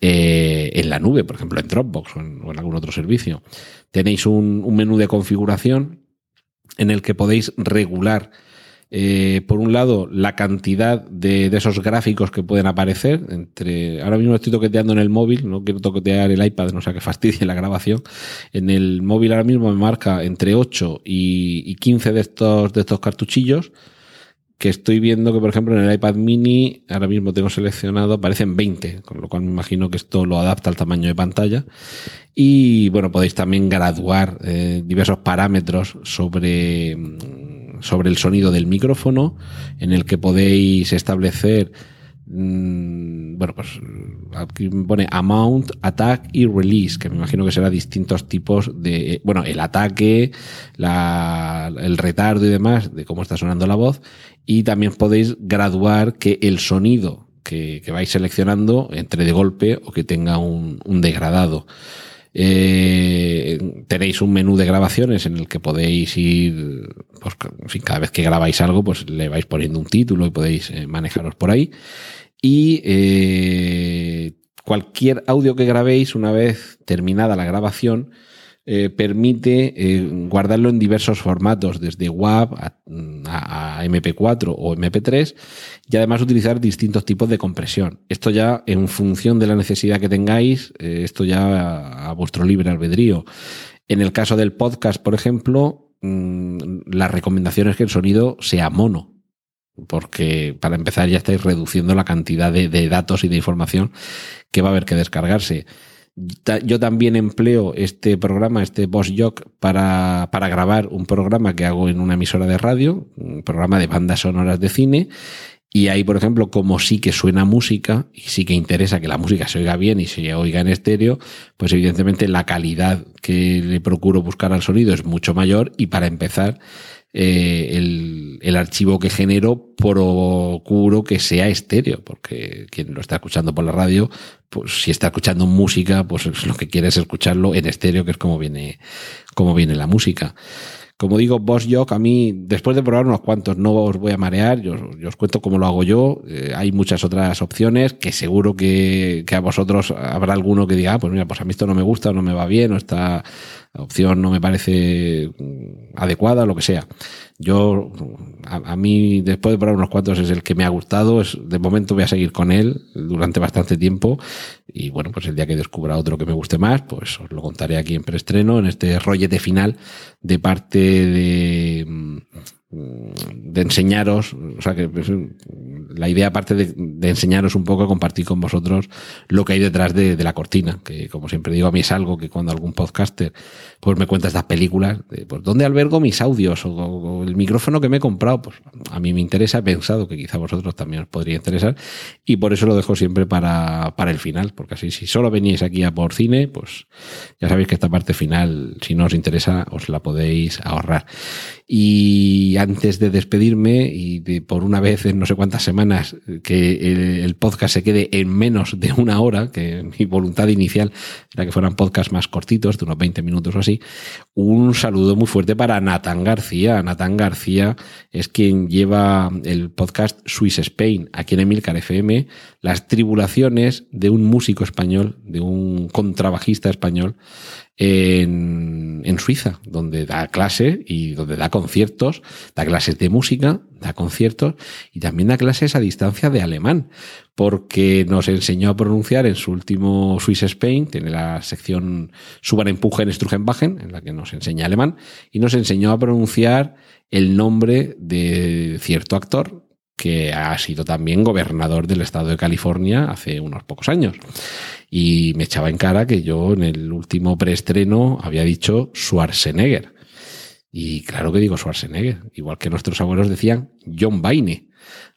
eh, en la nube, por ejemplo en Dropbox o en, algún otro servicio. Tenéis un menú de configuración en el que podéis regular eh, por un lado, la cantidad de, esos gráficos que pueden aparecer. Entre, ahora mismo estoy toqueteando en el móvil, no quiero toquetear el iPad, no sea que fastidie la grabación. En el móvil ahora mismo me marca entre 8 y, 15 de estos, de estos cartuchillos que estoy viendo que, por ejemplo, en el iPad mini, ahora mismo tengo seleccionado, aparecen 20, con lo cual me imagino que esto lo adapta al tamaño de pantalla. Y bueno, podéis también graduar eh, diversos parámetros sobre sobre el sonido del micrófono, en el que podéis establecer mm, bueno, pues aquí pone amount, attack y release, que me imagino que será distintos tipos de, bueno, el ataque, la, el retardo y demás de cómo está sonando la voz. Y también podéis graduar que el sonido que, vais seleccionando entre de golpe o que tenga un degradado. Eh, tenéis un menú de grabaciones en el que podéis ir, pues, cada vez que grabáis algo, pues le vais poniendo un título y podéis eh, manejaros por ahí. Y eh, cualquier audio que grabéis, una vez terminada la grabación, eh, permite eh, guardarlo en diversos formatos, desde WAV a, MP4 o MP3, y además utilizar distintos tipos de compresión. Esto ya en función de la necesidad que tengáis, eh, esto ya a, vuestro libre albedrío. En el caso del podcast, por ejemplo, mm, la recomendación es que el sonido sea mono, porque para empezar ya estáis reduciendo la cantidad de, de, datos y de información que va a haber que descargarse. Yo también empleo este programa, este Boss Jock, para, para grabar un programa que hago en una emisora de radio, un programa de bandas sonoras de cine. Y ahí, por ejemplo, como sí que suena música y sí que interesa que la música se oiga bien y se oiga en estéreo, pues evidentemente la calidad que le procuro buscar al sonido es mucho mayor y para empezar, eh, el, el, archivo que genero procuro que sea estéreo, porque quien lo está escuchando por la radio, pues si está escuchando música, pues lo que quiere es escucharlo en estéreo, que es como viene, como viene la música. Como digo, Boss Jock, a mí, después de probar unos cuantos, no os voy a marear, yo, os cuento cómo lo hago yo. Eh, hay muchas otras opciones que seguro que, que, a vosotros habrá alguno que diga, ah, pues mira, pues a mí esto no me gusta, o no me va bien, o esta opción no me parece mm, adecuada, lo que sea. Yo, a, mí, después de probar unos cuantos, es el que me ha gustado. Es, de momento voy a seguir con él durante bastante tiempo. Y bueno, pues el día que descubra otro que me guste más, pues os lo contaré aquí en preestreno, en este rollete final de parte de de enseñaros, o sea que la idea aparte de, enseñaros un poco, compartir con vosotros lo que hay detrás de, la cortina, que como siempre digo, a mí es algo que cuando algún podcaster pues me cuenta estas películas, de, pues dónde albergo mis audios o, el micrófono que me he comprado, pues a mí me interesa, he pensado que quizá a vosotros también os podría interesar y por eso lo dejo siempre para, para el final, porque así si solo venís aquí a por cine, pues ya sabéis que esta parte final, si no os interesa, os la podéis ahorrar. Y antes de despedirme y de por una vez en no sé cuántas semanas que el, podcast se quede en menos de una hora, que mi voluntad inicial era que fueran podcasts más cortitos, de unos 20 minutos o así, un saludo muy fuerte para Natán García. Natán García es quien lleva el podcast Swiss Spain aquí en Emilcar FM, las tribulaciones de un músico español, de un contrabajista español en, en, Suiza, donde da clase y donde da conciertos, da clases de música, da conciertos y también da clases a distancia de alemán, porque nos enseñó a pronunciar en su último Swiss Spain, tiene la sección Suban Empujen Strugenbachen, en la que nos enseña alemán, y nos enseñó a pronunciar el nombre de cierto actor que ha sido también gobernador del estado de California hace unos pocos años. Y me echaba en cara que yo en el último preestreno había dicho Schwarzenegger. Y claro que digo Schwarzenegger, igual que nuestros abuelos decían John Wayne.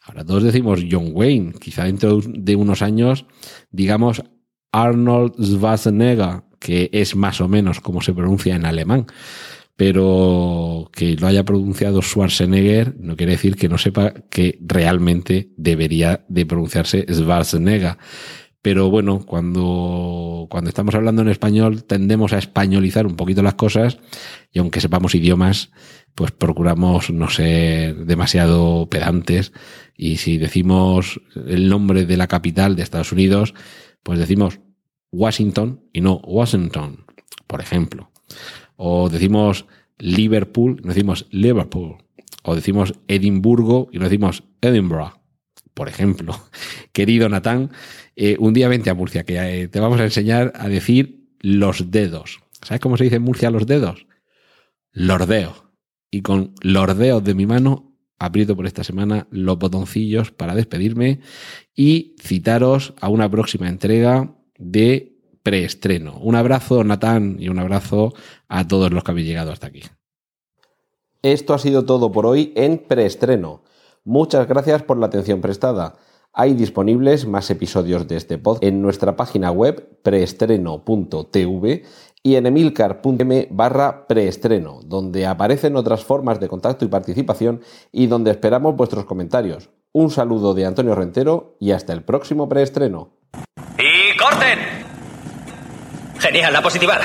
Ahora todos decimos John Wayne. Quizá dentro de unos años digamos Arnold Schwarzenegger, que es más o menos como se pronuncia en alemán pero que lo haya pronunciado Schwarzenegger no quiere decir que no sepa que realmente debería de pronunciarse Schwarzenegger. Pero bueno, cuando, cuando estamos hablando en español tendemos a españolizar un poquito las cosas y aunque sepamos idiomas, pues procuramos no ser demasiado pedantes y si decimos el nombre de la capital de Estados Unidos, pues decimos Washington y no Washington, por ejemplo. O decimos Liverpool y decimos Liverpool. O decimos Edimburgo y no decimos Edinburgh, por ejemplo. Querido Natán, eh, un día vente a Murcia, que eh, te vamos a enseñar a decir los dedos. ¿Sabes cómo se dice en Murcia los dedos? Lordeo. Y con lordeo de mi mano aprieto por esta semana los botoncillos para despedirme y citaros a una próxima entrega de preestreno. Un abrazo, Natán, y un abrazo a todos los que habéis llegado hasta aquí. Esto ha sido todo por hoy en preestreno. Muchas gracias por la atención prestada. Hay disponibles más episodios de este podcast en nuestra página web preestreno.tv y en emilcar.m barra preestreno, donde aparecen otras formas de contacto y participación y donde esperamos vuestros comentarios. Un saludo de Antonio Rentero y hasta el próximo preestreno. ¡Y corten! Genial, la positiva.